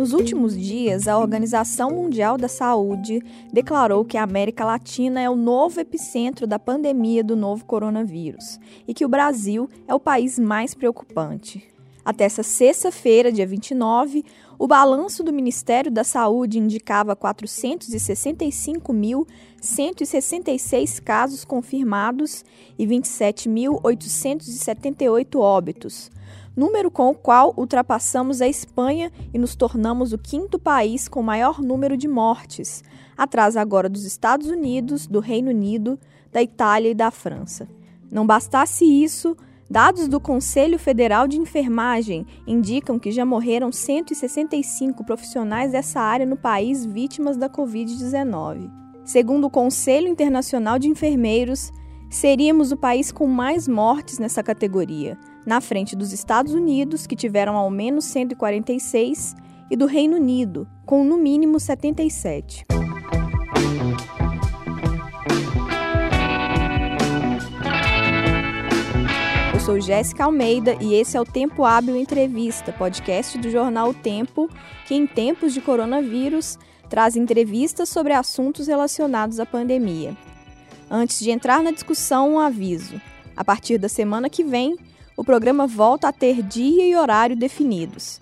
Nos últimos dias, a Organização Mundial da Saúde declarou que a América Latina é o novo epicentro da pandemia do novo coronavírus e que o Brasil é o país mais preocupante. Até essa sexta-feira, dia 29, o balanço do Ministério da Saúde indicava 465.166 casos confirmados e 27.878 óbitos número com o qual ultrapassamos a Espanha e nos tornamos o quinto país com maior número de mortes, atrás agora dos Estados Unidos, do Reino Unido, da Itália e da França. Não bastasse isso, dados do Conselho Federal de Enfermagem indicam que já morreram 165 profissionais dessa área no país vítimas da Covid-19. Segundo o Conselho Internacional de Enfermeiros, seríamos o país com mais mortes nessa categoria, na frente dos Estados Unidos, que tiveram ao menos 146, e do Reino Unido, com no mínimo 77. Eu sou Jéssica Almeida e esse é o Tempo Hábil Entrevista, podcast do jornal o Tempo, que em tempos de coronavírus traz entrevistas sobre assuntos relacionados à pandemia. Antes de entrar na discussão, um aviso. A partir da semana que vem, o programa volta a ter dia e horário definidos.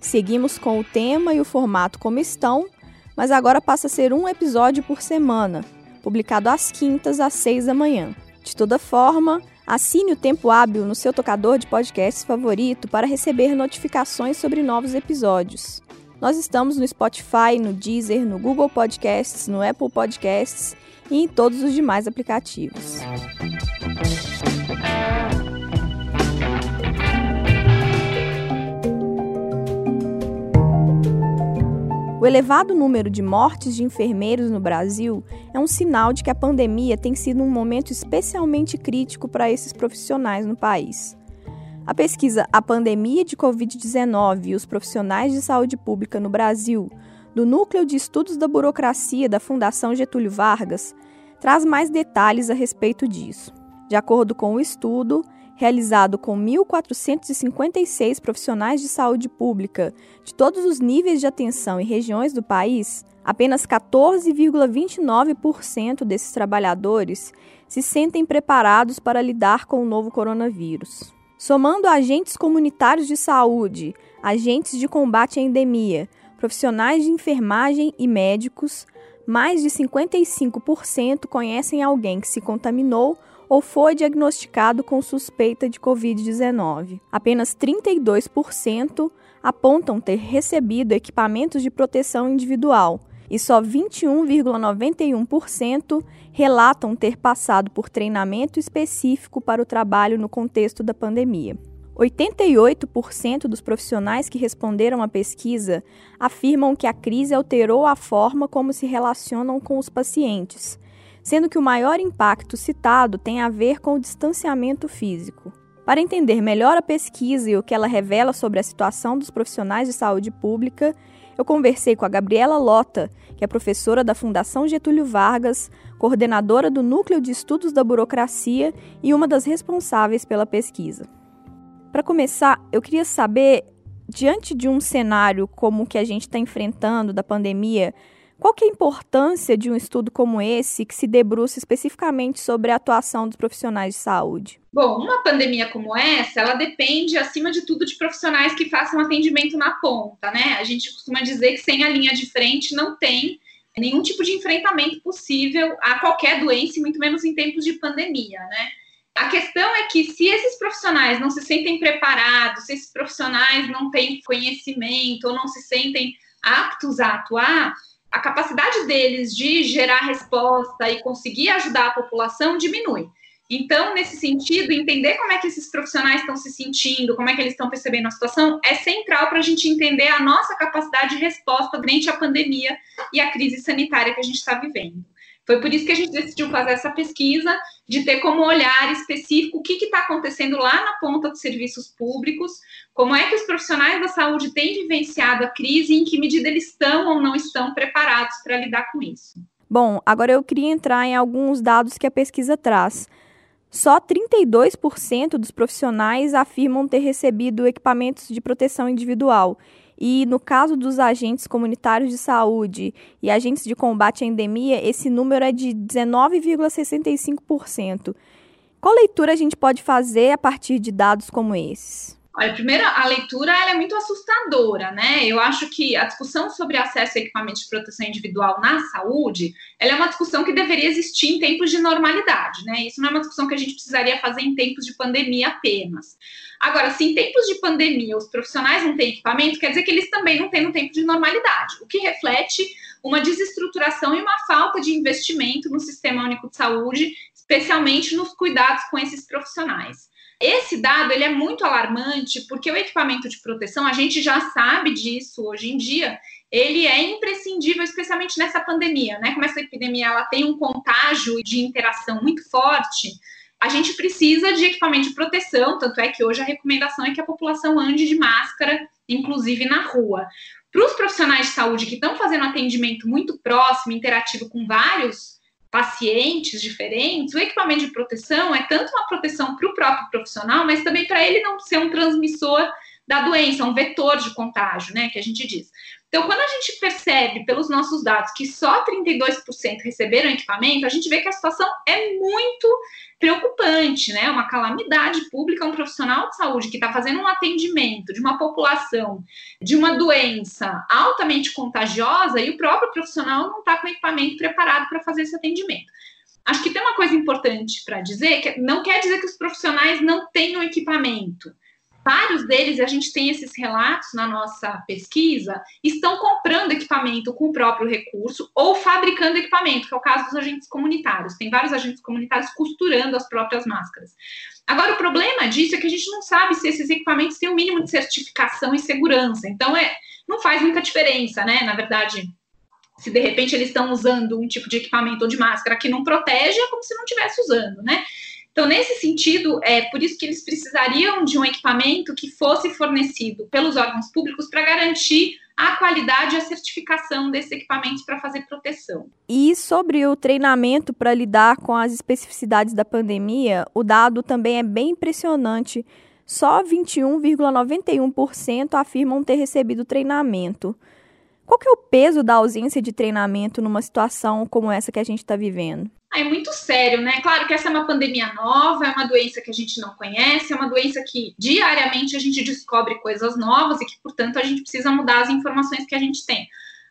Seguimos com o tema e o formato como estão, mas agora passa a ser um episódio por semana, publicado às quintas às seis da manhã. De toda forma, assine o Tempo Hábil no seu tocador de podcasts favorito para receber notificações sobre novos episódios. Nós estamos no Spotify, no Deezer, no Google Podcasts, no Apple Podcasts e em todos os demais aplicativos. O elevado número de mortes de enfermeiros no Brasil é um sinal de que a pandemia tem sido um momento especialmente crítico para esses profissionais no país. A pesquisa A Pandemia de Covid-19 e os Profissionais de Saúde Pública no Brasil, do Núcleo de Estudos da Burocracia da Fundação Getúlio Vargas, traz mais detalhes a respeito disso. De acordo com o estudo, realizado com 1.456 profissionais de saúde pública de todos os níveis de atenção e regiões do país, apenas 14,29% desses trabalhadores se sentem preparados para lidar com o novo coronavírus. Somando agentes comunitários de saúde, agentes de combate à endemia, profissionais de enfermagem e médicos, mais de 55% conhecem alguém que se contaminou ou foi diagnosticado com suspeita de Covid-19. Apenas 32% apontam ter recebido equipamentos de proteção individual e só 21,91% relatam ter passado por treinamento específico para o trabalho no contexto da pandemia. 88% dos profissionais que responderam à pesquisa afirmam que a crise alterou a forma como se relacionam com os pacientes, sendo que o maior impacto citado tem a ver com o distanciamento físico. Para entender melhor a pesquisa e o que ela revela sobre a situação dos profissionais de saúde pública, eu conversei com a Gabriela Lota, que é professora da Fundação Getúlio Vargas, coordenadora do Núcleo de Estudos da Burocracia e uma das responsáveis pela pesquisa. Para começar, eu queria saber, diante de um cenário como o que a gente está enfrentando da pandemia, qual que é a importância de um estudo como esse, que se debruça especificamente sobre a atuação dos profissionais de saúde? Bom, uma pandemia como essa, ela depende, acima de tudo, de profissionais que façam atendimento na ponta, né? A gente costuma dizer que sem a linha de frente não tem nenhum tipo de enfrentamento possível a qualquer doença, muito menos em tempos de pandemia, né? A questão é que se esses profissionais não se sentem preparados, se esses profissionais não têm conhecimento ou não se sentem aptos a atuar, a capacidade deles de gerar resposta e conseguir ajudar a população diminui. Então, nesse sentido, entender como é que esses profissionais estão se sentindo, como é que eles estão percebendo a situação, é central para a gente entender a nossa capacidade de resposta durante a pandemia e a crise sanitária que a gente está vivendo. Foi por isso que a gente decidiu fazer essa pesquisa, de ter como olhar específico o que está acontecendo lá na ponta dos serviços públicos, como é que os profissionais da saúde têm vivenciado a crise e em que medida eles estão ou não estão preparados para lidar com isso. Bom, agora eu queria entrar em alguns dados que a pesquisa traz. Só 32% dos profissionais afirmam ter recebido equipamentos de proteção individual E no caso dos agentes comunitários de saúde e agentes de combate à endemia, esse número é de 19,65%. Qual leitura a gente pode fazer a partir de dados como esses? Olha, primeiro, a leitura é muito assustadora, né? Eu acho que a discussão sobre acesso a equipamentos de proteção individual na saúde, ela é uma discussão que deveria existir em tempos de normalidade, né? Isso não é uma discussão que a gente precisaria fazer em tempos de pandemia apenas. Agora, se em tempos de pandemia os profissionais não têm equipamento, quer dizer que eles também não têm no tempo de normalidade, o que reflete uma desestruturação e uma falta de investimento no Sistema Único de Saúde especialmente nos cuidados com esses profissionais. Esse dado ele é muito alarmante porque o equipamento de proteção, a gente já sabe disso hoje em dia, ele é imprescindível, especialmente nessa pandemia, né? Como essa epidemia ela tem um contágio de interação muito forte, a gente precisa de equipamento de proteção, tanto é que hoje a recomendação é que a população ande de máscara, inclusive na rua. Para os profissionais de saúde que estão fazendo atendimento muito próximo, interativo com vários pacientes diferentes, o equipamento de proteção é tanto uma proteção para o próprio profissional, mas também para ele não ser um transmissor da doença, um vetor de contágio, né, que a gente diz. Então, quando a gente percebe pelos nossos dados que só 32% receberam equipamento, a gente vê que a situação é muito preocupante, né? Uma calamidade pública, um profissional de saúde que está fazendo um atendimento de uma população de uma doença altamente contagiosa e o próprio profissional não está com equipamento preparado para fazer esse atendimento. Acho que tem uma coisa importante para dizer, que não quer dizer que os profissionais não tenham equipamento vários deles, e a gente tem esses relatos na nossa pesquisa, estão comprando equipamento com o próprio recurso ou fabricando equipamento, que é o caso dos agentes comunitários. Tem vários agentes comunitários costurando as próprias máscaras. Agora, o problema disso é que a gente não sabe se esses equipamentos têm o um mínimo de certificação e segurança. Então, é, não faz muita diferença, né? Na verdade, se de repente eles estão usando um tipo de equipamento ou de máscara que não protege, é como se não estivesse usando, né? Então, nesse sentido, é por isso que eles precisariam de um equipamento que fosse fornecido pelos órgãos públicos para garantir a qualidade e a certificação desses equipamentos para fazer proteção. E sobre o treinamento para lidar com as especificidades da pandemia, o dado também é bem impressionante. Só 21,91% afirmam ter recebido treinamento. Qual que é o peso da ausência de treinamento numa situação como essa que a gente está vivendo? É muito sério, né? Claro que essa é uma pandemia nova, é uma doença que a gente não conhece, é uma doença que diariamente a gente descobre coisas novas e que, portanto, a gente precisa mudar as informações que a gente tem.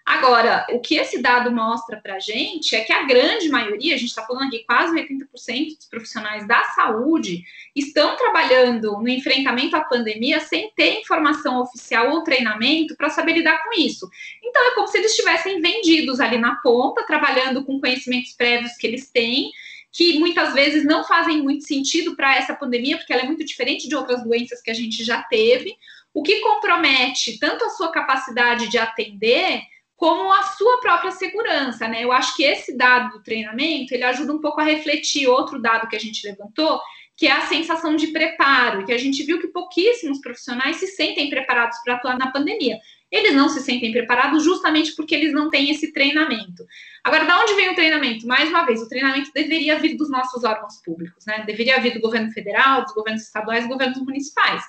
Agora, o que esse dado mostra para a gente é que a grande maioria, a gente está falando aqui quase 80% dos profissionais da saúde, estão trabalhando no enfrentamento à pandemia sem ter informação oficial ou treinamento para saber lidar com isso. Então, é como se eles estivessem vendidos ali na ponta, trabalhando com conhecimentos prévios que eles têm que muitas vezes não fazem muito sentido para essa pandemia, porque ela é muito diferente de outras doenças que a gente já teve, o que compromete tanto a sua capacidade de atender, como a sua própria segurança, né? Eu acho que esse dado do treinamento, ele ajuda um pouco a refletir outro dado que a gente levantou, que é a sensação de preparo, que a gente viu que pouquíssimos profissionais se sentem preparados para atuar na pandemia. Eles não se sentem preparados justamente porque eles não têm esse treinamento. Agora, de onde vem o treinamento? Mais uma vez, o treinamento deveria vir dos nossos órgãos públicos, né? Deveria vir do governo federal, dos governos estaduais, dos governos municipais.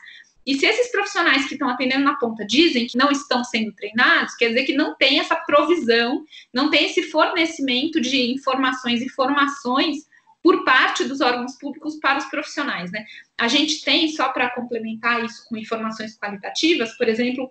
E se esses profissionais que estão atendendo na ponta dizem que não estão sendo treinados, quer dizer que não tem essa provisão, não tem esse fornecimento de informações e formações por parte dos órgãos públicos para os profissionais, né? A gente tem, só para complementar isso com informações qualitativas, por exemplo,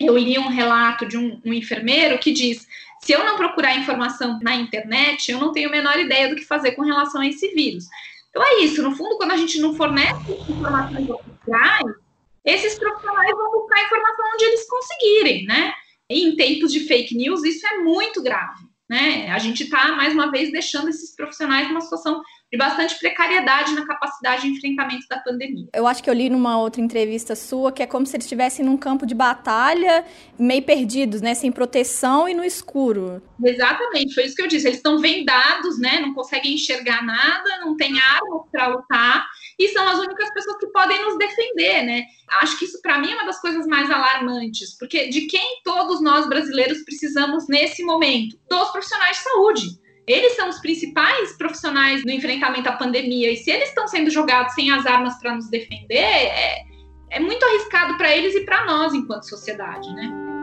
eu li um relato de um, um, enfermeiro que diz: se eu não procurar informação na internet, eu não tenho a menor ideia do que fazer com relação a esse vírus. Então é isso, no fundo, quando a gente não fornece informações oficiais, esses profissionais vão buscar informação onde eles conseguirem, né? E em tempos de fake news, isso é muito grave, né? A gente está, mais uma vez, deixando esses profissionais numa situação de bastante precariedade na capacidade de enfrentamento da pandemia. Eu acho que eu li numa outra entrevista sua que é como se eles estivessem num campo de batalha, meio perdidos, né, sem proteção e no escuro. Exatamente, foi isso que eu disse. Eles estão vendados, né, não conseguem enxergar nada, não têm armas para lutar e são as únicas pessoas que podem nos defender, né? Acho que isso para mim é uma das coisas mais alarmantes, porque de quem todos nós brasileiros precisamos nesse momento? Dos profissionais de saúde eles são os principais profissionais no enfrentamento à pandemia, e se eles estão sendo jogados sem as armas para nos defender, é, é muito arriscado para eles e para nós enquanto sociedade, né?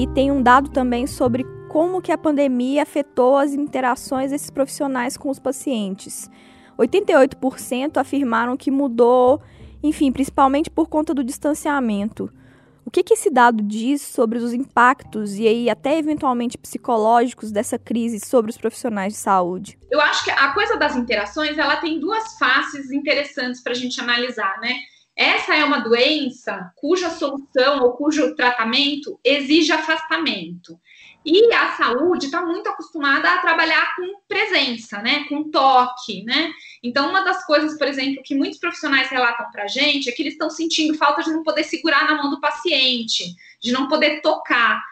E tem um dado também sobre como que a pandemia afetou as interações desses profissionais com os pacientes. 88% afirmaram que mudou, enfim, principalmente por conta do distanciamento. O que, que esse dado diz sobre os impactos e aí até eventualmente psicológicos dessa crise sobre os profissionais de saúde? Eu acho que a coisa das interações ela tem duas faces interessantes para a gente analisar, né? Essa é uma doença cuja solução ou cujo tratamento exige afastamento. E a saúde está muito acostumada a trabalhar com presença, né? Com toque, né? Então, uma das coisas, por exemplo, que muitos profissionais relatam para a gente é que eles estão sentindo falta de não poder segurar na mão do paciente, de não poder tocar.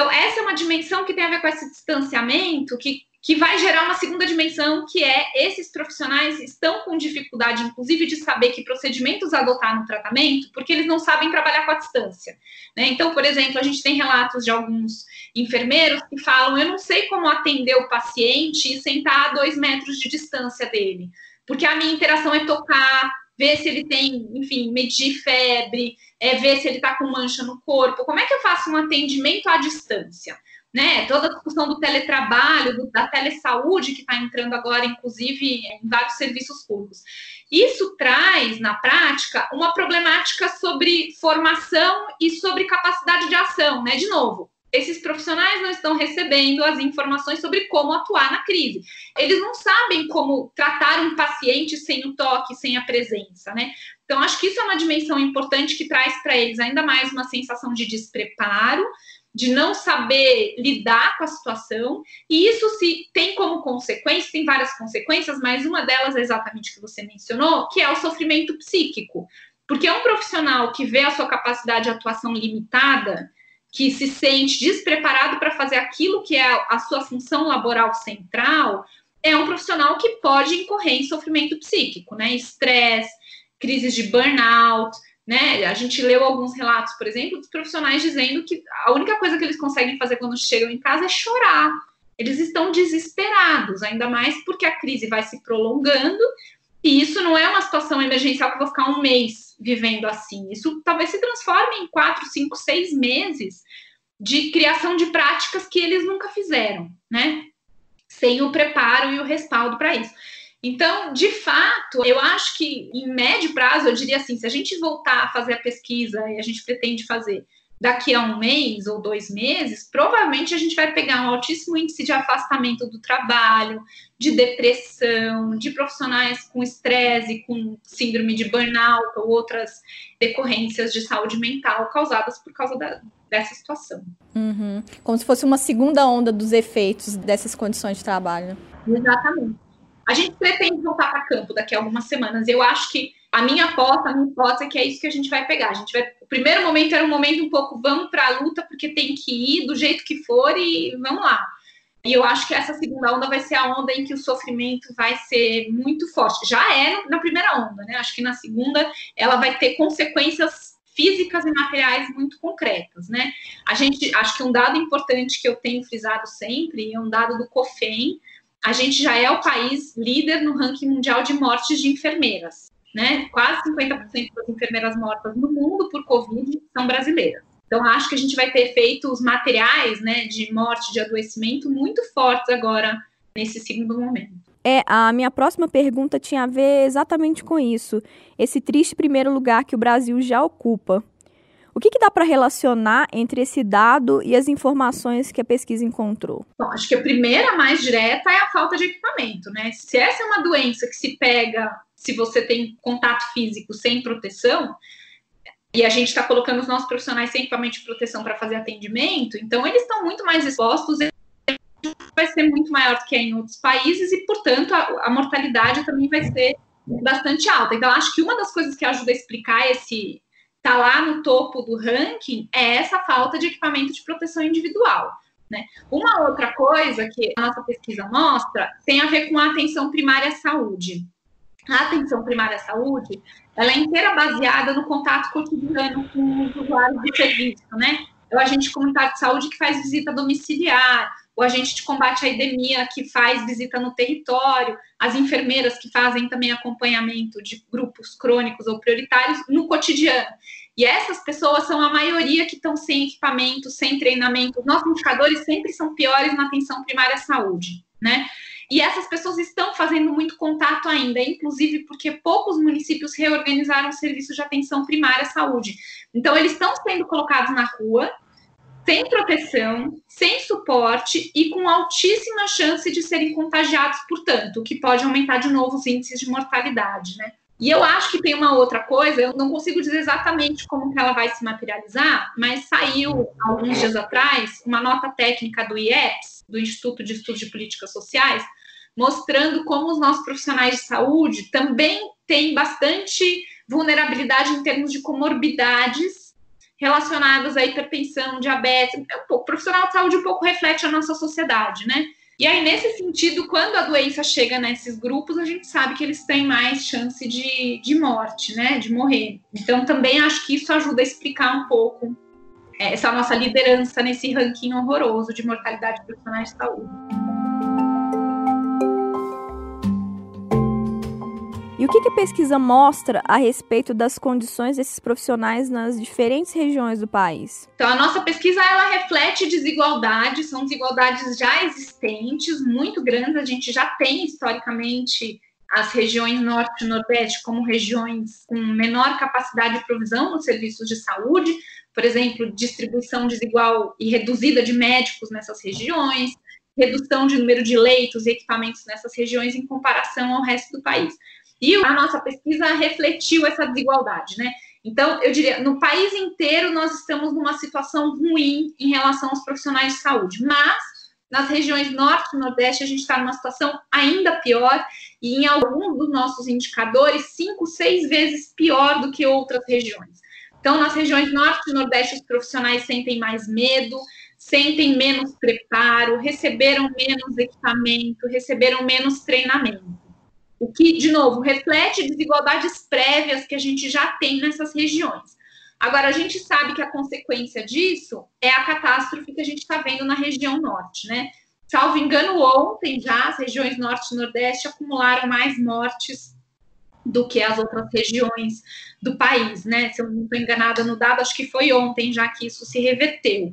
Então, essa é uma dimensão que tem a ver com esse distanciamento, que que vai gerar uma segunda dimensão, que é esses profissionais estão com dificuldade, inclusive, de saber que procedimentos adotar no tratamento, porque eles não sabem trabalhar com a distância. Né? Então, por exemplo, a gente tem relatos de alguns enfermeiros que falam: eu não sei como atender o paciente e sentar a dois metros de distância dele, porque a minha interação é tocar, ver se ele tem, enfim, medir febre, é ver se ele está com mancha no corpo. Como é que eu faço um atendimento à distância? né? Toda a discussão do teletrabalho, do, da telesaúde, que está entrando agora, inclusive, em vários serviços públicos. Isso traz, na prática, uma problemática sobre formação e sobre capacidade de ação, né? De novo, esses profissionais não estão recebendo as informações sobre como atuar na crise. Eles não sabem como tratar um paciente sem o toque, sem a presença, né? Então, acho que isso é uma dimensão importante que traz para eles ainda mais uma sensação de despreparo, de não saber lidar com a situação, e isso se tem como consequência, tem várias consequências, mas uma delas é exatamente que você mencionou, que é o sofrimento psíquico. Porque é um profissional que vê a sua capacidade de atuação limitada, que se sente despreparado para fazer aquilo que é a sua função laboral central, é um profissional que pode incorrer em sofrimento psíquico, né? Estresse, crises de burnout, né? A gente leu alguns relatos, por exemplo, dos profissionais dizendo que a única coisa que eles conseguem fazer quando chegam em casa é chorar. Eles estão desesperados, ainda mais porque a crise vai se prolongando e isso não é uma situação emergencial que eu vou ficar um mês vivendo assim. Isso talvez se transforme em quatro, cinco, seis meses de criação de práticas que eles nunca fizeram, né? Sem o preparo e o respaldo para isso. Então, de fato, eu acho que em médio prazo, eu diria assim, se a gente voltar a fazer a pesquisa e a gente pretende fazer daqui a um mês ou dois meses, provavelmente a gente vai pegar um altíssimo índice de afastamento do trabalho, de depressão, de profissionais com estresse, com síndrome de burnout ou outras decorrências de saúde mental causadas por causa da, dessa situação. Uhum. Como se fosse uma segunda onda dos efeitos dessas condições de trabalho. Exatamente. A gente pretende voltar para campo daqui a algumas semanas. Eu acho que a minha aposta, a minha hipótese é que é isso que a gente vai pegar. A gente vai. O primeiro momento era um momento um pouco vamos para a luta porque tem que ir do jeito que for e vamos lá. E eu acho que essa segunda onda vai ser a onda em que o sofrimento vai ser muito forte. Já é na primeira onda, né? Acho que na segunda ela vai ter consequências físicas e materiais muito concretas, né? A gente, acho que um dado importante que eu tenho frisado sempre é um dado do COFEM, a gente já é o país líder no ranking mundial de mortes de enfermeiras. Né? Quase 50% das enfermeiras mortas no mundo por Covid são brasileiras. Então, acho que a gente vai ter efeitos materiais né, de morte, de adoecimento muito fortes agora, nesse segundo momento. É, a minha próxima pergunta tinha a ver exatamente com isso. Esse triste primeiro lugar que o Brasil já ocupa. O que, que dá para relacionar entre esse dado e as informações que a pesquisa encontrou? Bom, acho que a primeira mais direta é a falta de equipamento, né? Se essa é uma doença que se pega se você tem contato físico sem proteção, e a gente está colocando os nossos profissionais sem equipamento de proteção para fazer atendimento, então eles estão muito mais expostos, vai ser muito maior do que é em outros países, e, portanto, a, a mortalidade também vai ser bastante alta. Então, acho que uma das coisas que ajuda a explicar esse, está lá no topo do ranking é essa falta de equipamento de proteção individual. Né? Uma outra coisa que a nossa pesquisa mostra tem a ver com a atenção primária à saúde. A atenção primária à saúde ela é inteira baseada no contato cotidiano com os usuários de serviço, né? É o agente comunitário de saúde que faz visita domiciliar, o o agente de combate à endemia que faz visita no território, as enfermeiras que fazem também acompanhamento de grupos crônicos ou prioritários no cotidiano. E essas pessoas são a maioria que estão sem equipamento, sem treinamento. Nossos indicadores sempre são piores na atenção primária à saúde, né? E essas pessoas estão fazendo muito contato ainda, inclusive porque poucos municípios reorganizaram o serviço de atenção primária à saúde. Então, eles estão sendo colocados na rua, sem proteção, sem suporte e com altíssima chance de serem contagiados, portanto, o que pode aumentar de novo os índices de mortalidade, né? E eu acho que tem uma outra coisa, eu não consigo dizer exatamente como que ela vai se materializar, mas saiu alguns dias atrás uma nota técnica do IEPS, do Instituto de Estudos de Políticas Sociais, mostrando como os nossos profissionais de saúde também têm bastante vulnerabilidade em termos de comorbidades relacionadas à hipertensão, diabetes. É um pouco, o profissional de saúde um pouco reflete a nossa sociedade, né? E aí, nesse sentido, quando a doença chega nesses grupos, a gente sabe que eles têm mais chance de, de morte, né? De morrer. Então, também acho que isso ajuda a explicar um pouco é, essa nossa liderança nesse ranking horroroso de mortalidade de profissionais de saúde. E o que, que a pesquisa mostra a respeito das condições desses profissionais nas diferentes regiões do país? Então, a nossa pesquisa ela reflete desigualdades, são desigualdades já existentes, muito grandes. A gente já tem historicamente as regiões norte e nordeste como regiões com menor capacidade de provisão nos serviços de saúde, por exemplo, distribuição desigual e reduzida de médicos nessas regiões, redução de número de leitos e equipamentos nessas regiões em comparação ao resto do país. E a nossa pesquisa refletiu essa desigualdade, né? Então, eu diria, no país inteiro nós estamos numa situação ruim em relação aos profissionais de saúde, mas nas regiões norte e nordeste a gente está numa situação ainda pior e em alguns dos nossos indicadores cinco, seis vezes pior do que outras regiões. Então, nas regiões norte e nordeste os profissionais sentem mais medo, sentem menos preparo, receberam menos equipamento, receberam menos treinamento. O que, de novo, reflete desigualdades prévias que a gente já tem nessas regiões. Agora, a gente sabe que a consequência disso é a catástrofe que a gente está vendo na região norte, né? Salvo engano, ontem já as regiões norte e nordeste acumularam mais mortes do que as outras regiões do país, né? Se eu não estou enganada no dado, acho que foi ontem já que isso se reverteu.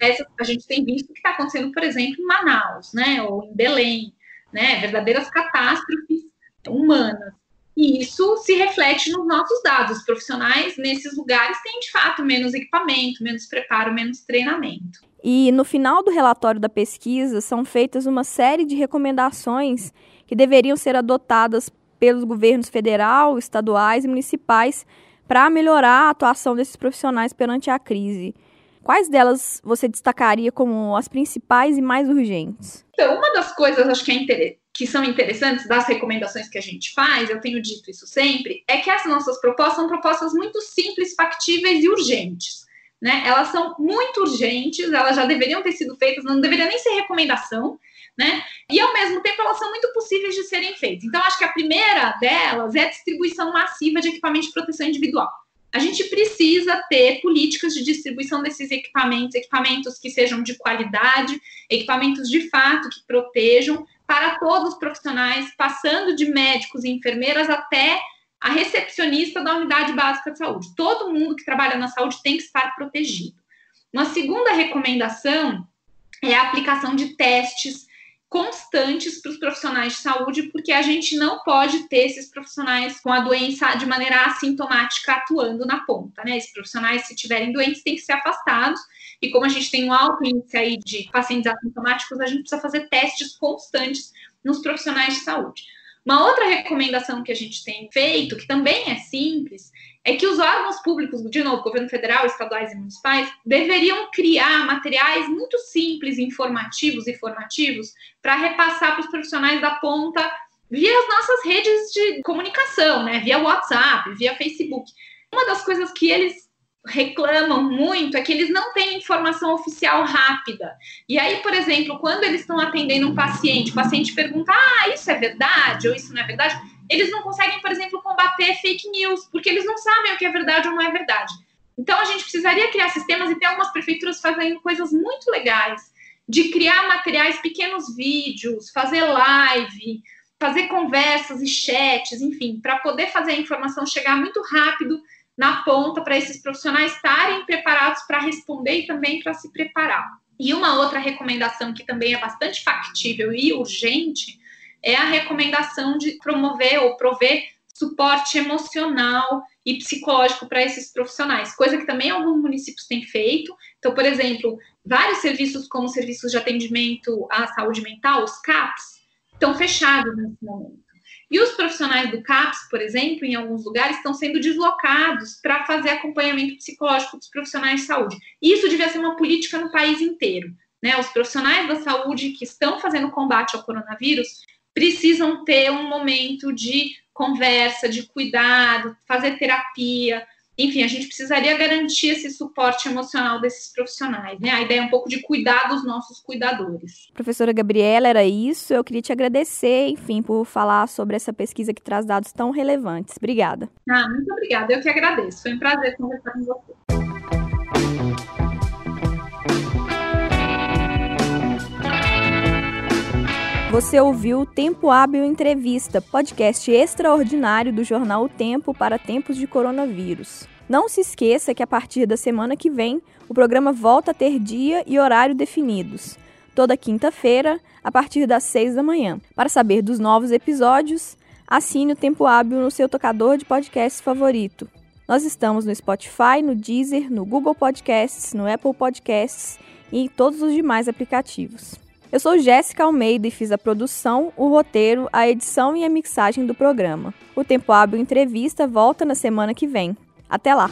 Essa, a gente tem visto o que está acontecendo, por exemplo, em Manaus, né? Ou em Belém, né? Verdadeiras catástrofes humanas. E isso se reflete nos nossos dados. Os profissionais nesses lugares têm, de fato, menos equipamento, menos preparo, menos treinamento. E no final do relatório da pesquisa são feitas uma série de recomendações que deveriam ser adotadas pelos governos federal, estaduais e municipais para melhorar a atuação desses profissionais perante a crise. Quais delas você destacaria como as principais e mais urgentes? Então, uma das coisas acho que, é que são interessantes das recomendações que a gente faz, eu tenho dito isso sempre, é que as nossas propostas são propostas muito simples, factíveis e urgentes. Né? Elas são muito urgentes, elas já deveriam ter sido feitas, não deveria nem ser recomendação, né? E ao mesmo tempo elas são muito possíveis de serem feitas. Então, acho que a primeira delas é a distribuição massiva de equipamento de proteção individual a gente precisa ter políticas de distribuição desses equipamentos, equipamentos que sejam de qualidade, equipamentos de fato que protejam para todos os profissionais, passando de médicos e enfermeiras até a recepcionista da unidade básica de saúde. Todo mundo que trabalha na saúde tem que estar protegido. Uma segunda recomendação é a aplicação de testes constantes para os profissionais de saúde, porque a gente não pode ter esses profissionais com a doença de maneira assintomática atuando na ponta, né? Esses profissionais, se tiverem doentes, têm que ser afastados. E como a gente tem um alto índice aí de pacientes assintomáticos, a gente precisa fazer testes constantes nos profissionais de saúde. Uma outra recomendação que a gente tem feito, que também é simples, é que os órgãos públicos, de novo, governo federal, estaduais e municipais, deveriam criar materiais muito simples, informativos e formativos para repassar para os profissionais da ponta via as nossas redes de comunicação, né? Via WhatsApp, via Facebook. Uma das coisas que eles reclamam muito é que eles não têm informação oficial rápida. E aí, por exemplo, quando eles estão atendendo um paciente, o paciente pergunta: ah, isso é verdade ou isso não é verdade? Eles não conseguem, por exemplo, combater fake news, porque eles não sabem o que é verdade ou não é verdade. Então, a gente precisaria criar sistemas e tem algumas prefeituras fazendo coisas muito legais de criar materiais, pequenos vídeos, fazer live, fazer conversas e chats, enfim, para poder fazer a informação chegar muito rápido na ponta para esses profissionais estarem preparados para responder e também para se preparar. E uma outra recomendação que também é bastante factível e urgente é a recomendação de promover ou prover suporte emocional e psicológico para esses profissionais, coisa que também alguns municípios têm feito. Então, por exemplo, vários serviços, como serviços de atendimento à saúde mental, os CAPs, estão fechados nesse momento. E os profissionais do CAPS, por exemplo, em alguns lugares, estão sendo deslocados para fazer acompanhamento psicológico dos profissionais de saúde. Isso devia ser uma política no país inteiro. Né? Os profissionais da saúde que estão fazendo combate ao coronavírus precisam ter um momento de conversa, de cuidado, fazer terapia. Enfim, a gente precisaria garantir esse suporte emocional desses profissionais, né? A ideia é um pouco de cuidar dos nossos cuidadores. Professora Gabriela, era isso. Eu queria te agradecer, enfim, por falar sobre essa pesquisa que traz dados tão relevantes. Obrigada. Ah, muito obrigada. Eu que agradeço. Foi um prazer conversar com você. Você ouviu o Tempo Hábil Entrevista, podcast extraordinário do jornal O Tempo para tempos de coronavírus. Não se esqueça que a partir da semana que vem, o programa volta a ter dia e horário definidos. Toda quinta-feira, a partir das seis da manhã. Para saber dos novos episódios, assine o Tempo Hábil no seu tocador de podcast favorito. Nós estamos no Spotify, no Deezer, no Google Podcasts, no Apple Podcasts e em todos os demais aplicativos. Eu sou Jéssica Almeida e fiz a produção, o roteiro, a edição e a mixagem do programa. O Tempo Hábil Entrevista volta na semana que vem. Até lá!